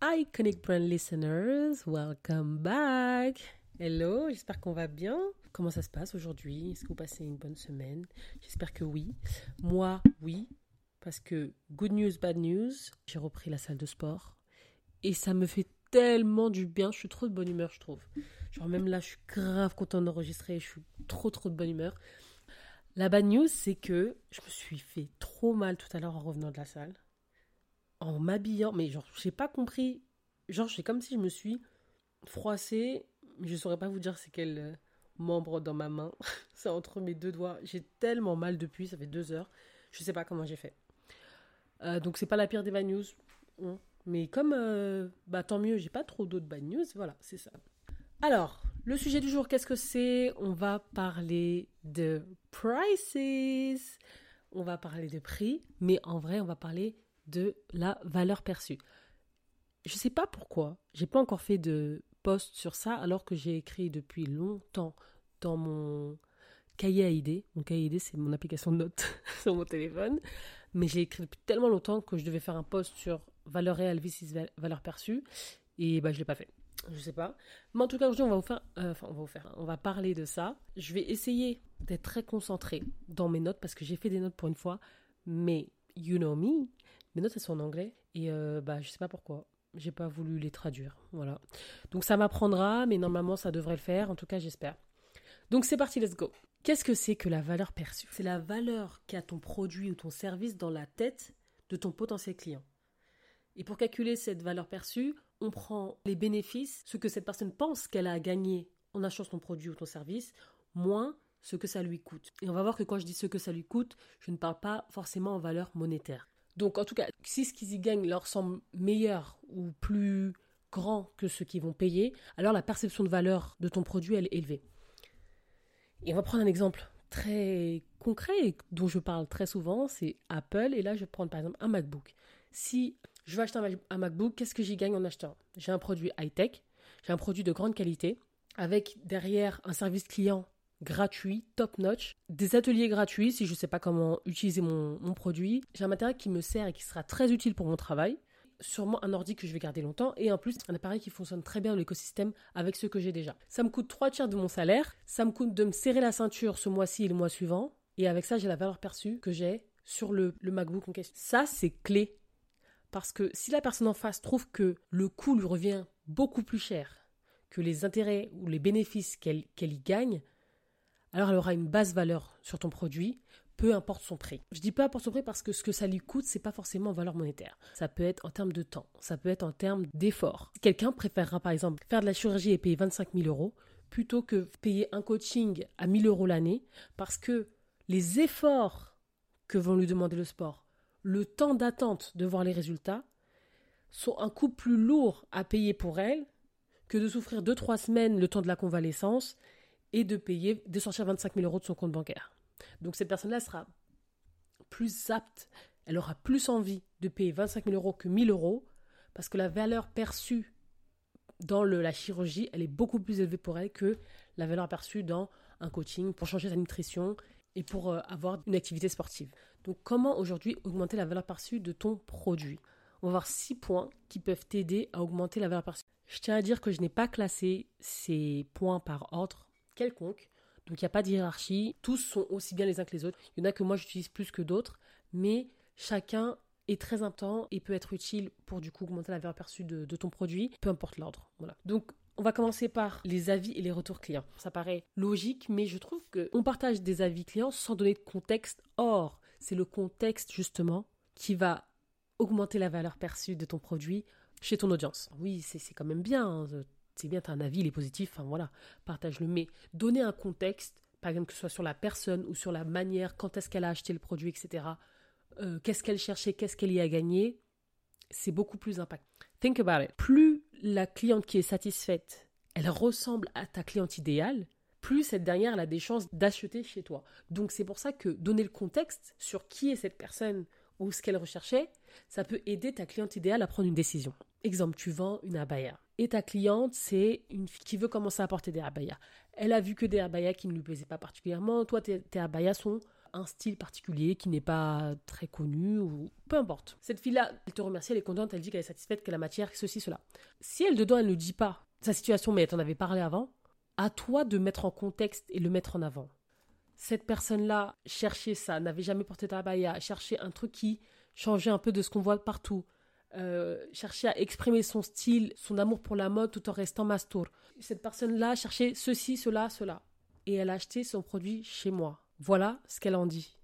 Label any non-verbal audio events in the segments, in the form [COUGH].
Iconic Brand listeners, welcome back. Hello, j'espère qu'on va bien. Comment ça se passe aujourd'hui? Est-ce que vous passez une bonne semaine? J'espère que oui. Moi, oui, parce que good news, bad news, j'ai repris la salle de sport et ça me fait tellement du bien. Je suis trop de bonne humeur, je trouve. Genre même là, je suis grave content d'enregistrer. Je suis trop trop de bonne humeur. La bad news, c'est que je me suis fait trop mal tout à l'heure en revenant de la salle en m'habillant, mais genre, j'ai pas compris. Genre, c'est comme si je me suis froissée, mais je saurais pas vous dire c'est quel euh, membre dans ma main. [LAUGHS] c'est entre mes deux doigts. J'ai tellement mal depuis, ça fait deux heures. Je sais pas comment j'ai fait. Euh, donc, c'est pas la pire des bad news. Hein. Mais comme, euh, bah tant mieux, j'ai pas trop d'autres bad news, voilà, c'est ça. Alors, le sujet du jour, qu'est-ce que c'est? On va parler de prices. On va parler de prix, mais en vrai, on va parler de la valeur perçue. Je ne sais pas pourquoi, j'ai pas encore fait de post sur ça alors que j'ai écrit depuis longtemps dans mon cahier à idées. Mon cahier à idées, c'est mon application de notes [LAUGHS] sur mon téléphone. Mais j'ai écrit depuis tellement longtemps que je devais faire un post sur valeur réelle versus valeur perçue. Et bah, je ne l'ai pas fait. Je sais pas. Mais en tout cas, aujourd'hui, on va vous faire, euh, enfin, on va vous faire, on va parler de ça. Je vais essayer d'être très concentré dans mes notes parce que j'ai fait des notes pour une fois. Mais you know me, mes notes, elles sont en anglais. Et euh, bah, je sais pas pourquoi. J'ai pas voulu les traduire. Voilà. Donc ça m'apprendra, mais normalement, ça devrait le faire. En tout cas, j'espère. Donc c'est parti, let's go. Qu'est-ce que c'est que la valeur perçue? C'est la valeur qu'a ton produit ou ton service dans la tête de ton potentiel client. Et pour calculer cette valeur perçue, on prend les bénéfices, ce que cette personne pense qu'elle a gagné en achetant ton produit ou ton service, moins ce que ça lui coûte. Et on va voir que quand je dis ce que ça lui coûte, je ne parle pas forcément en valeur monétaire. Donc en tout cas, si ce qu'ils y gagnent leur semble meilleur ou plus grand que ce qu'ils vont payer, alors la perception de valeur de ton produit, elle est élevée. Et on va prendre un exemple très concret dont je parle très souvent, c'est Apple. Et là, je vais prendre par exemple un MacBook. Si je veux acheter un MacBook, qu'est-ce que j'y gagne en achetant? J'ai un produit high-tech, j'ai un produit de grande qualité, avec derrière un service client gratuit, top notch, des ateliers gratuits si je ne sais pas comment utiliser mon, produit. J'ai un matériel qui me sert et qui sera très utile pour mon travail. Sûrement un ordi que je vais garder longtemps et en plus un appareil qui fonctionne très bien dans l'écosystème avec ce que j'ai déjà. Ça me coûte trois tiers de mon salaire, ça me coûte de me serrer la ceinture ce mois-ci et le mois suivant et avec ça j'ai la valeur perçue que j'ai sur le, MacBook en question. Ça c'est clé parce que si la personne en face trouve que le coût lui revient beaucoup plus cher que les intérêts ou les bénéfices qu'elle y gagne, alors elle aura une basse valeur sur ton produit, peu importe son prix. Je dis peu importe son prix parce que ce que ça lui coûte, c'est pas forcément en valeur monétaire. Ça peut être en termes de temps, ça peut être en termes d'effort. Quelqu'un préférera par exemple faire de la chirurgie et payer 25 000 euros plutôt que payer un coaching à 1000 euros l'année parce que les efforts que vont lui demander le sport, le temps d'attente de voir les résultats, sont un coût plus lourd à payer pour elle que de souffrir 2-3 semaines le temps de la convalescence et de payer, de sortir 25 000 euros de son compte bancaire. Donc cette personne-là sera plus apte, elle aura plus envie de payer 25 000 euros que 1000 euros parce que la valeur perçue dans la chirurgie, elle est beaucoup plus élevée pour elle que la valeur perçue dans un coaching pour changer sa nutrition et pour euh, avoir une activité sportive. Donc comment aujourd'hui augmenter la valeur perçue de ton produit? On va voir six points qui peuvent t'aider à augmenter la valeur perçue. Je tiens à dire que je n'ai pas classé ces points par ordre quelconque. Donc il n'y a pas de hiérarchie, tous sont aussi bien les uns que les autres. Il y en a que moi j'utilise plus que d'autres, mais chacun est très important et peut être utile pour du coup augmenter la valeur perçue de, ton produit, peu importe l'ordre. Voilà. Donc on va commencer par les avis et les retours clients. Ça paraît logique, mais je trouve qu'on partage des avis clients sans donner de contexte. Or, c'est le contexte justement qui va augmenter la valeur perçue de ton produit chez ton audience. Oui, c'est quand même bien. Hein, c'est bien, tu as un avis, il est positif, enfin voilà, partage-le. Mais donner un contexte, par exemple que ce soit sur la personne ou sur la manière, quand est-ce qu'elle a acheté le produit, etc., euh, qu'est-ce qu'elle cherchait, qu'est-ce qu'elle y a gagné, c'est beaucoup plus impactant. Think about it. Plus la cliente qui est satisfaite, elle ressemble à ta cliente idéale, plus cette dernière elle a des chances d'acheter chez toi. Donc c'est pour ça que donner le contexte sur qui est cette personne ou ce qu'elle recherchait, ça peut aider ta cliente idéale à prendre une décision. Exemple, tu vends une abaya. Et ta cliente, c'est une fille qui veut commencer à porter des abayas. Elle a vu que des abayas qui ne lui plaisaient pas particulièrement. Toi, tes, abayas sont un style particulier qui n'est pas très connu ou peu importe. Cette fille-là, elle te remercie, elle est contente, elle dit qu'elle est satisfaite, que la matière, ceci, cela. Si elle dedans, elle ne dit pas sa situation, mais elle t'en avait parlé avant, à toi de mettre en contexte et le mettre en avant. Cette personne-là cherchait ça, n'avait jamais porté ta baya, cherchait un truc qui changeait un peu de ce qu'on voit partout. Euh, cherchait à exprimer son style, son amour pour la mode tout en restant mastour. Cette personne-là cherchait ceci, cela, cela. Et elle a acheté son produit chez moi. Voilà ce qu'elle en dit.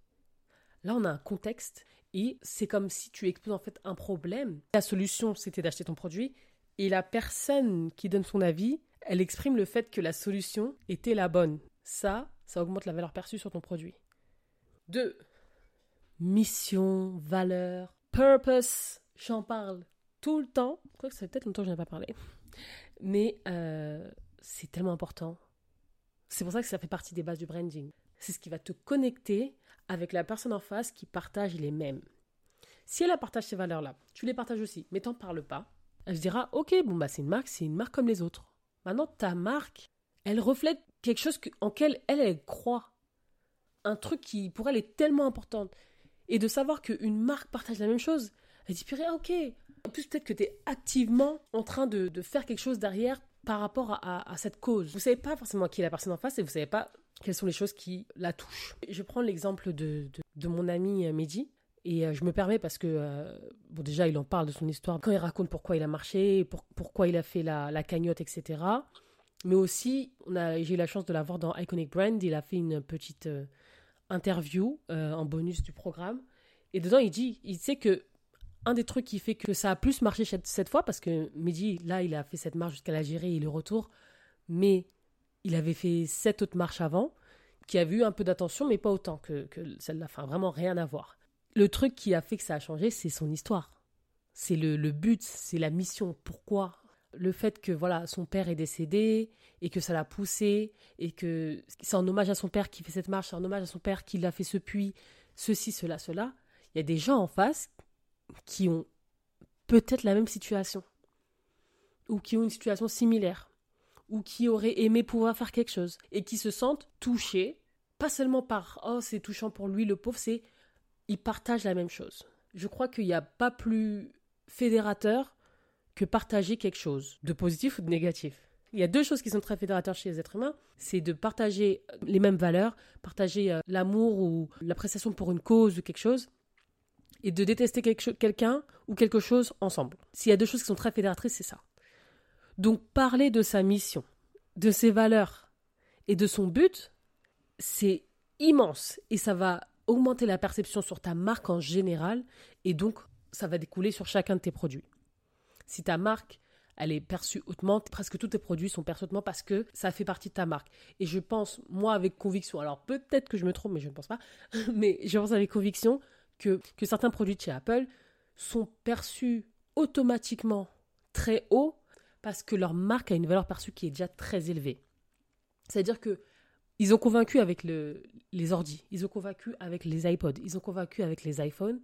Là, on a un contexte et c'est comme si tu exposes en fait un problème. La solution, c'était d'acheter ton produit et la personne qui donne son avis, elle exprime le fait que la solution était la bonne. Ça, ça augmente la valeur perçue sur ton produit. 2. Mission, valeur, purpose. J'en parle tout le temps. Quoi que ça fait peut-être longtemps que je n'ai pas parlé. Mais euh, c'est tellement important. C'est pour ça que ça fait partie des bases du branding. C'est ce qui va te connecter avec la personne en face qui partage les mêmes. Si elle partage ces valeurs-là, tu les partages aussi, mais t'en parles pas, elle se dira Ok, bon, bah c'est une marque, c'est une marque comme les autres. Maintenant, ta marque, elle reflète quelque chose en quel elle, elle croit. Un truc qui, pour elle, est tellement important. Et de savoir qu'une marque partage la même chose, elle dit Purée, ok. En plus, peut-être que tu es activement en train de, faire quelque chose derrière par rapport à, cette cause. Vous savez pas forcément qui est la personne en face et vous savez pas quelles sont les choses qui la touchent. Je prends l'exemple de, de, mon ami euh, Mehdi. Et euh, je me permets parce que, euh, bon, déjà, il en parle de son histoire, quand il raconte pourquoi il a marché, pourquoi il a fait la, la cagnotte, etc. Mais aussi, j'ai eu la chance de l'avoir dans Iconic Brand. Il a fait une petite interview en bonus du programme. Et dedans, il dit, il sait que un des trucs qui fait que ça a plus marché cette, fois, parce que Mehdi, là, il a fait cette marche jusqu'à l'Algérie et le retour, mais il avait fait sept autres marches avant, qui a eu un peu d'attention, mais pas autant que, celle-là. Enfin, vraiment rien à voir. Le truc qui a fait que ça a changé, c'est son histoire. C'est le, le but, c'est la mission. Pourquoi le fait que voilà son père est décédé et que ça l'a poussé et que c'est en hommage à son père qui fait cette marche, c'est en hommage à son père qu'il a fait ce puits, ceci, cela, cela. Il y a des gens en face qui ont peut-être la même situation ou qui ont une situation similaire ou qui auraient aimé pouvoir faire quelque chose et qui se sentent touchés, pas seulement par oh c'est touchant pour lui le pauvre, c'est ils partagent la même chose. Je crois qu'il n'y a pas plus fédérateur que partager quelque chose, de positif ou de négatif. Il y a deux choses qui sont très fédérateurs chez les êtres humains, c'est de partager les mêmes valeurs, partager euh, l'amour ou l'appréciation pour une cause ou quelque chose, et de détester quelqu'un ou quelque chose ensemble. S'il y a deux choses qui sont très fédératrices, c'est ça. Donc parler de sa mission, de ses valeurs et de son but, c'est immense et ça va augmenter la perception sur ta marque en général et donc ça va découler sur chacun de tes produits. Si ta marque, elle est perçue hautement, presque tous tes produits sont perçus hautement parce que ça fait partie de ta marque. Et je pense, moi avec conviction, alors peut-être que je me trompe, mais je ne pense pas, [LAUGHS] mais je pense avec conviction que, que certains produits chez Apple sont perçus automatiquement très haut parce que leur marque a une valeur perçue qui est déjà très élevée. C'est-à-dire que ils ont convaincu avec le, les ordis, ils ont convaincu avec les iPods, ils ont convaincu avec les iPhones.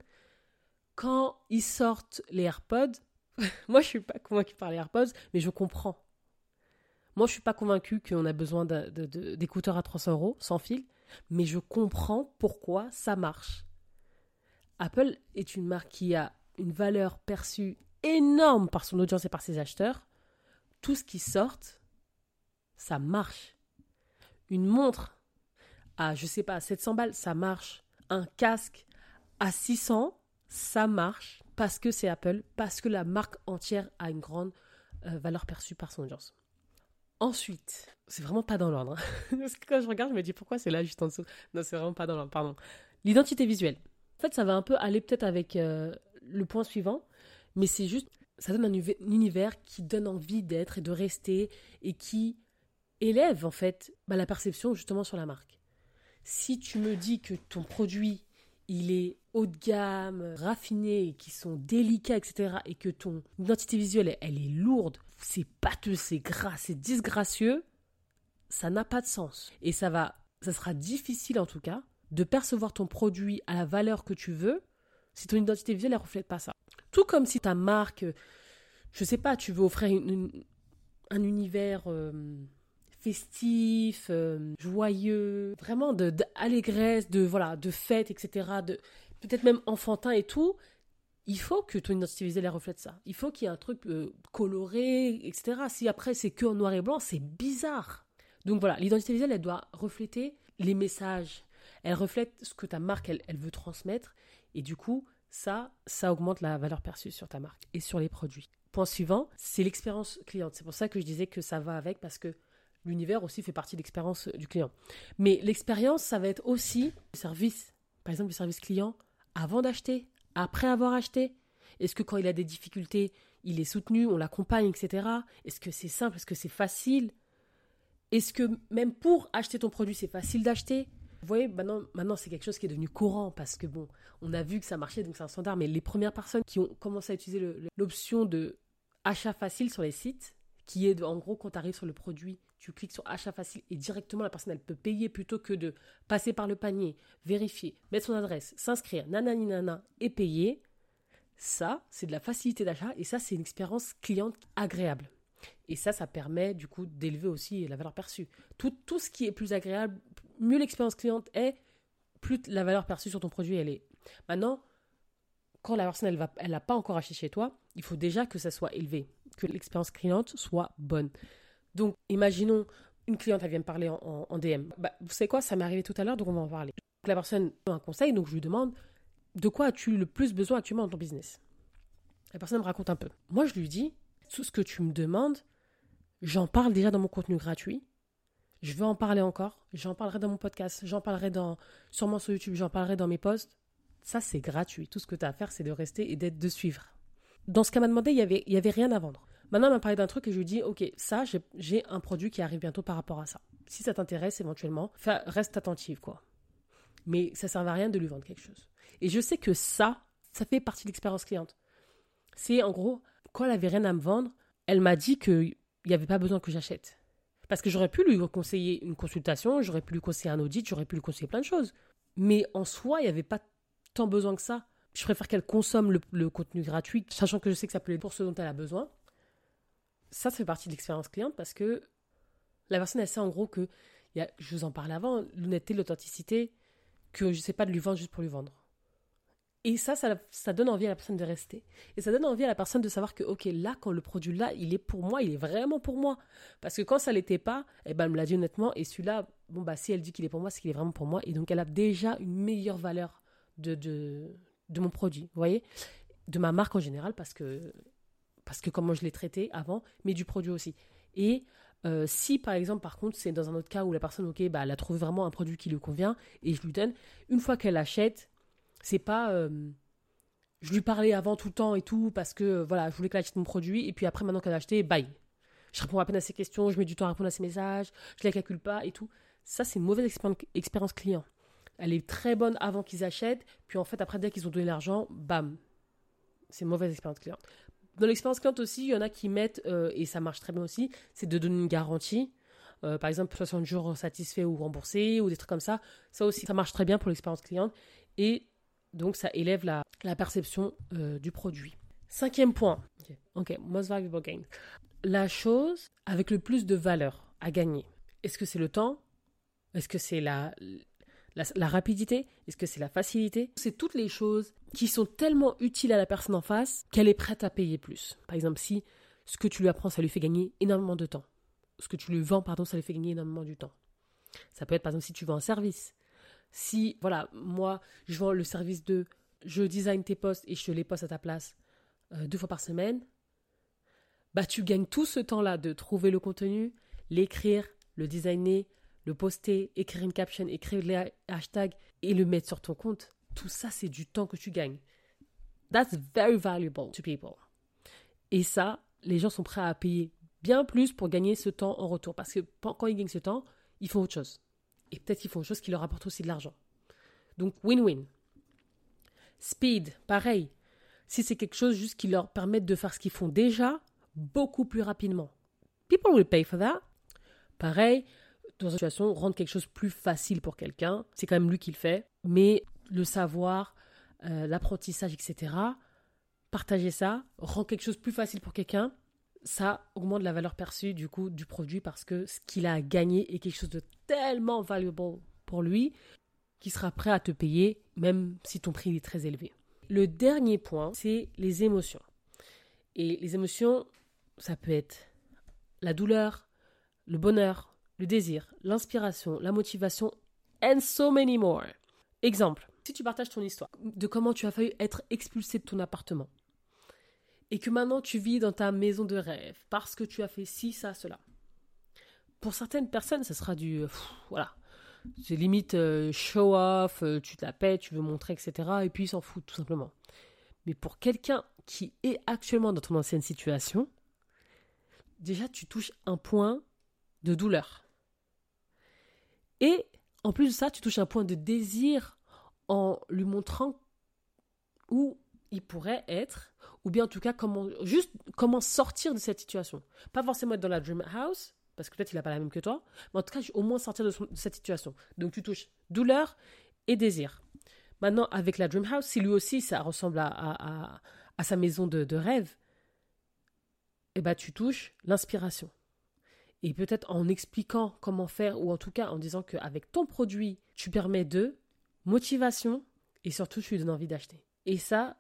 Quand ils sortent les AirPods, [LAUGHS] moi je suis pas convaincu par les AirPods, mais je comprends. Moi je suis pas convaincu qu'on a besoin d'écouteurs à 300 euros sans fil, mais je comprends pourquoi ça marche. Apple est une marque qui a une valeur perçue énorme par son audience et par ses acheteurs. Tout ce qui sort, ça marche. Une montre à, je sais pas, 700 balles, ça marche. Un casque à 600, ça marche parce que c'est Apple, parce que la marque entière a une grande euh, valeur perçue par son audience. Ensuite, c'est vraiment pas dans l'ordre. Hein. [LAUGHS] quand je regarde, je me dis pourquoi c'est là juste en dessous? Non, c'est vraiment pas dans l'ordre, pardon. L'identité visuelle. En fait, ça va un peu aller peut-être avec euh, le point suivant, mais c'est juste, ça donne un univers qui donne envie d'être et de rester et qui élève en fait bah, la perception justement sur la marque. Si tu me dis que ton produit il est haut de gamme, raffiné, qui sont délicats, etc., et que ton identité visuelle, elle est lourde, c'est pâteux, c'est gras, c'est disgracieux, ça n'a pas de sens. Et ça va, ça sera difficile en tout cas de percevoir ton produit à la valeur que tu veux si ton identité visuelle ne reflète pas ça. Tout comme si ta marque, je sais pas, tu veux offrir un univers euh, festif, euh, joyeux, vraiment de d'allégresse, de, voilà, de fête, etc. De peut-être même enfantin et tout. Il faut que ton identité visuelle reflète ça. Il faut qu'il y ait un truc euh, coloré, etc. Si après c'est que en noir et blanc, c'est bizarre. Donc voilà, l'identité visuelle, elle doit refléter les messages. Elle reflète ce que ta marque, elle, veut transmettre. Et du coup, ça, ça augmente la valeur perçue sur ta marque et sur les produits. Point suivant, c'est l'expérience cliente. C'est pour ça que je disais que ça va avec parce que l'univers aussi fait partie de l'expérience du client. Mais l'expérience, ça va être aussi le service. Par exemple, le service client avant d'acheter, après avoir acheté? Est-ce que quand il a des difficultés, il est soutenu, on l'accompagne, etc. Est-ce que c'est simple, est-ce que c'est facile? Est-ce que même pour acheter ton produit, c'est facile d'acheter? Vous voyez, maintenant, maintenant c'est quelque chose qui est devenu courant parce que bon, on a vu que ça marchait, donc c'est un standard. Mais les premières personnes qui ont commencé à utiliser l'option de achat facile sur les sites, qui est en gros quand tu arrives sur le produit, tu cliques sur achat facile et directement la personne elle peut payer plutôt que de passer par le panier, vérifier, mettre son adresse, s'inscrire, nanani nana et payer. Ça, c'est de la facilité d'achat et ça, c'est une expérience cliente agréable. Et ça, ça permet du coup d'élever aussi la valeur perçue. Tout, tout ce qui est plus agréable, mieux l'expérience cliente est, plus la valeur perçue sur ton produit elle est. Maintenant, quand la personne elle va, elle n'a pas encore acheté chez toi, il faut déjà que ça soit élevé, que l'expérience cliente soit bonne. Donc, imaginons une cliente elle vient me parler en, DM. Bah, vous savez quoi, ça m'est arrivé tout à l'heure, donc on va en parler. la personne a un conseil, donc je lui demande de quoi as-tu le plus besoin actuellement dans ton business? La personne me raconte un peu. Moi, je lui dis tout ce que tu me demandes, j'en parle déjà dans mon contenu gratuit. Je veux en parler encore. J'en parlerai dans mon podcast. J'en parlerai dans, sûrement sur YouTube. J'en parlerai dans mes posts. Ça, c'est gratuit. Tout ce que tu as à faire, c'est de rester et d'être de suivre. Dans ce qu'elle m'a demandé, il n'y avait, y avait rien à vendre. Maintenant, elle m'a parlé d'un truc et je lui dis, OK, ça, j'ai un produit qui arrive bientôt par rapport à ça. Si ça t'intéresse éventuellement, reste attentive, quoi. Mais ça ne sert à rien de lui vendre quelque chose. Et je sais que ça, ça fait partie de l'expérience cliente. C'est en gros, quand elle avait rien à me vendre, elle m'a dit qu'il n'y avait pas besoin que j'achète. Parce que j'aurais pu lui conseiller une consultation, j'aurais pu lui conseiller un audit, j'aurais pu lui conseiller plein de choses. Mais en soi, il n'y avait pas tant besoin que ça. Je préfère qu'elle consomme le, contenu gratuit, sachant que je sais que ça peut être pour ce dont elle a besoin. Ça, ça fait partie de l'expérience cliente parce que la personne, elle sait en gros que, je vous en parlais avant, l'honnêteté, l'authenticité, que je ne sais pas de lui vendre juste pour lui vendre. Et ça, ça, donne envie à la personne de rester. Et ça donne envie à la personne de savoir que, ok, là, quand le produit là, il est pour moi, il est vraiment pour moi. Parce que quand ça l'était pas, eh ben, elle me l'a dit honnêtement. Et celui-là, bon, bah, si elle dit qu'il est pour moi, c'est qu'il est vraiment pour moi. Et donc, elle a déjà une meilleure valeur de, de, de mon produit, vous voyez? De ma marque en général, parce que, parce que comment je l'ai traité avant, mais du produit aussi. Et euh, si par exemple, par contre, c'est dans un autre cas où la personne, ok, bah, elle a trouvé vraiment un produit qui lui convient et je lui donne, une fois qu'elle achète, c'est pas. Euh, je lui parlais avant tout le temps et tout parce que euh, voilà, je voulais qu'elle achète mon produit et puis après, maintenant qu'elle a acheté, bye. Je réponds à peine à ses questions, je mets du temps à répondre à ses messages, je les calcule pas et tout. Ça, c'est une mauvaise expérience client. Elle est très bonne avant qu'ils achètent, puis en fait, après, dès qu'ils ont donné l'argent, bam. C'est une mauvaise expérience client. Dans l'expérience cliente aussi, il y en a qui mettent, euh, et ça marche très bien aussi, c'est de donner une garantie. par exemple, 60 jours satisfaits ou remboursés, ou des trucs comme ça. Ça aussi, ça marche très bien pour l'expérience cliente. Et donc ça élève la, perception euh, du produit. Cinquième point. Ok, most valuable gain. La chose avec le plus de valeur à gagner. Est-ce que c'est le temps? Est-ce que c'est la, la, rapidité Est-ce que c'est la facilité? C'est toutes les choses qui sont tellement utiles à la personne en face qu'elle est prête à payer plus. Par exemple, si ce que tu lui apprends, ça lui fait gagner énormément de temps. Ce que tu lui vends, pardon, ça lui fait gagner énormément du temps. Ça peut être par exemple si tu vends un service. Si, voilà, moi, je vends le service de je design tes posts et je les poste à ta place euh, deux fois par semaine, bah tu gagnes tout ce temps-là de trouver le contenu, l'écrire, le designer, le poster, écrire une caption, écrire les hashtags et le mettre sur ton compte. Tout ça, c'est du temps que tu gagnes. That's very valuable to people. Et ça, les gens sont prêts à payer bien plus pour gagner ce temps en retour. Parce que quand ils gagnent ce temps, ils font autre chose et peut-être qu'ils font une chose qui leur apporte aussi de l'argent. Donc win-win. Speed, pareil. Si c'est quelque chose juste qui leur permet de faire ce qu'ils font déjà beaucoup plus rapidement. People will pay for that. Pareil, dans une situation, rendre quelque chose plus facile pour quelqu'un, c'est quand même lui qui le fait, mais le savoir, euh, l'apprentissage, etc., partager ça, rend quelque chose plus facile pour quelqu'un, ça augmente la valeur perçue du coup du produit parce que ce qu'il a gagné est quelque chose de tellement valuable pour lui qu'il sera prêt à te payer même si ton prix est très élevé. Le dernier point, c'est les émotions. Et les émotions, ça peut être la douleur, le bonheur, le désir, l'inspiration, la motivation, and so many more. Exemple, si tu partages ton histoire de comment tu as failli être expulsé de ton appartement et que maintenant tu vis dans ta maison de rêve parce que tu as fait ci, ça, cela. Pour certaines personnes, ce sera du voilà, c'est limite euh, show off, euh, tu te la pètes, tu veux montrer, etc. Et puis ils s'en foutent tout simplement. Mais pour quelqu'un qui est actuellement dans ton ancienne situation, déjà tu touches un point de douleur. Et en plus de ça, tu touches un point de désir en lui montrant où il pourrait être, ou bien en tout cas comment juste comment sortir de cette situation. Pas forcément être dans la dream house, parce que peut-être il n'a pas la même que toi, mais en tout cas au moins sortir de, cette situation. Donc tu touches douleur et désir. Maintenant, avec la dream house, si lui aussi ça ressemble à, à, sa maison de, de rêve, eh ben, tu touches l'inspiration. Et peut-être en expliquant comment faire, ou en tout cas en disant qu'avec ton produit, tu permets de motivation et surtout tu lui donnes envie d'acheter. Et ça,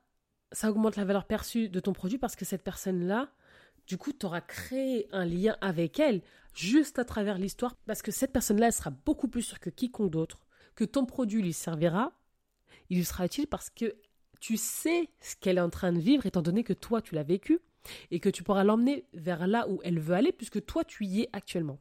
ça augmente la valeur perçue de ton produit parce que cette personne-là, du coup, tu auras créé un lien avec elle juste à travers l'histoire parce que cette personne-là, elle sera beaucoup plus sûre que quiconque d'autre que ton produit lui servira. Il lui sera utile parce que tu sais ce qu'elle est en train de vivre étant donné que toi, tu l'as vécu et que tu pourras l'emmener vers là où elle veut aller puisque toi tu y es actuellement.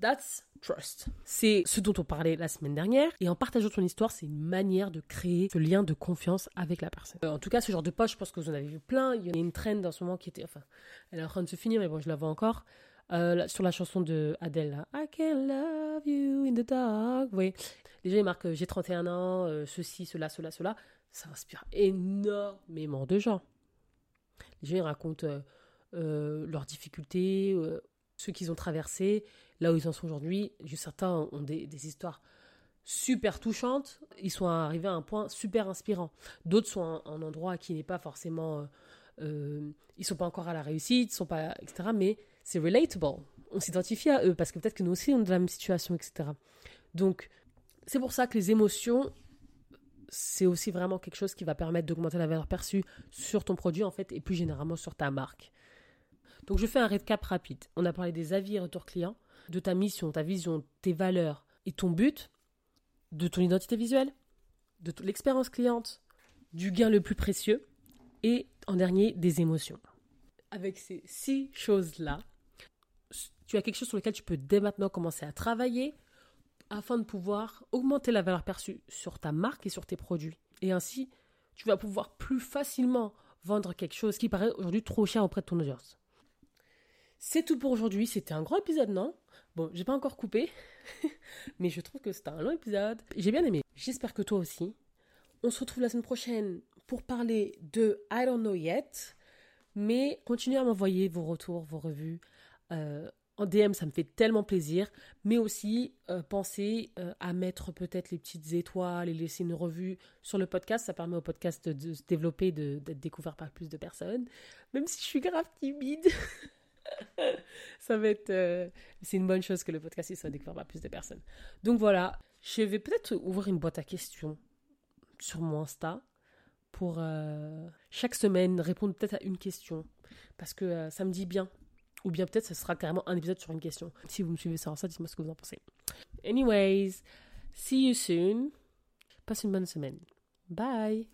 That's trust. C'est ce dont on parlait la semaine dernière et en partageant ton histoire, c'est une manière de créer ce lien de confiance avec la personne. Euh, en tout cas, ce genre de poche, je pense que vous en avez vu plein. Il y a une trend en ce moment qui était, enfin, elle est en train de se finir, mais bon, je la vois encore. Euh, sur la chanson de Adele, I can love you in the dark. Vous voyez, les gens ils marquent euh, j'ai 31 ans, ceci, cela, cela, cela. Ça inspire énormément de gens. Ils racontent euh, euh, leurs difficultés, euh, ce qu'ils ont traversé, là où ils en sont aujourd'hui. Certains ont des, histoires super touchantes. Ils sont arrivés à un point super inspirant. D'autres sont à un endroit qui n'est pas forcément. ils ils sont pas encore à la réussite, sont pas, etc. Mais c'est relatable. On s'identifie à eux parce que peut-être que nous aussi on est dans la même situation, etc. Donc, c'est pour ça que les émotions, c'est aussi vraiment quelque chose qui va permettre d'augmenter la valeur perçue sur ton produit en fait et plus généralement sur ta marque. Donc je fais un récap rapide. On a parlé des avis et retours clients, de ta mission, ta vision, tes valeurs et ton but, de ton identité visuelle, de l'expérience cliente, du gain le plus précieux et en dernier des émotions. Avec ces six choses-là, tu as quelque chose sur lequel tu peux dès maintenant commencer à travailler afin de pouvoir augmenter la valeur perçue sur ta marque et sur tes produits. Et ainsi, tu vas pouvoir plus facilement vendre quelque chose qui paraît aujourd'hui trop cher auprès de ton audience. C'est tout pour aujourd'hui. C'était un grand épisode, non? Bon, j'ai pas encore coupé, [LAUGHS] mais je trouve que c'était un long épisode. J'ai bien aimé. J'espère que toi aussi. On se retrouve la semaine prochaine pour parler de I don't know yet. Mais continuez à m'envoyer vos retours, vos revues. Euh, DM, ça me fait tellement plaisir, mais aussi euh, pensez euh, à mettre peut-être les petites étoiles et laisser une revue sur le podcast. Ça permet au podcast de, se développer, d'être découvert par plus de personnes. Même si je suis grave timide, [LAUGHS] ça va être. Euh, c'est une bonne chose que le podcast soit découvert par plus de personnes. Donc voilà, je vais peut-être ouvrir une boîte à questions sur mon Insta pour chaque semaine répondre peut-être à une question parce que ça me dit bien ou bien peut-être ce sera carrément un épisode sur une question. Si vous me suivez sur ça, dites-moi ce que vous en pensez. Anyways, see you soon. Passe une bonne semaine. Bye.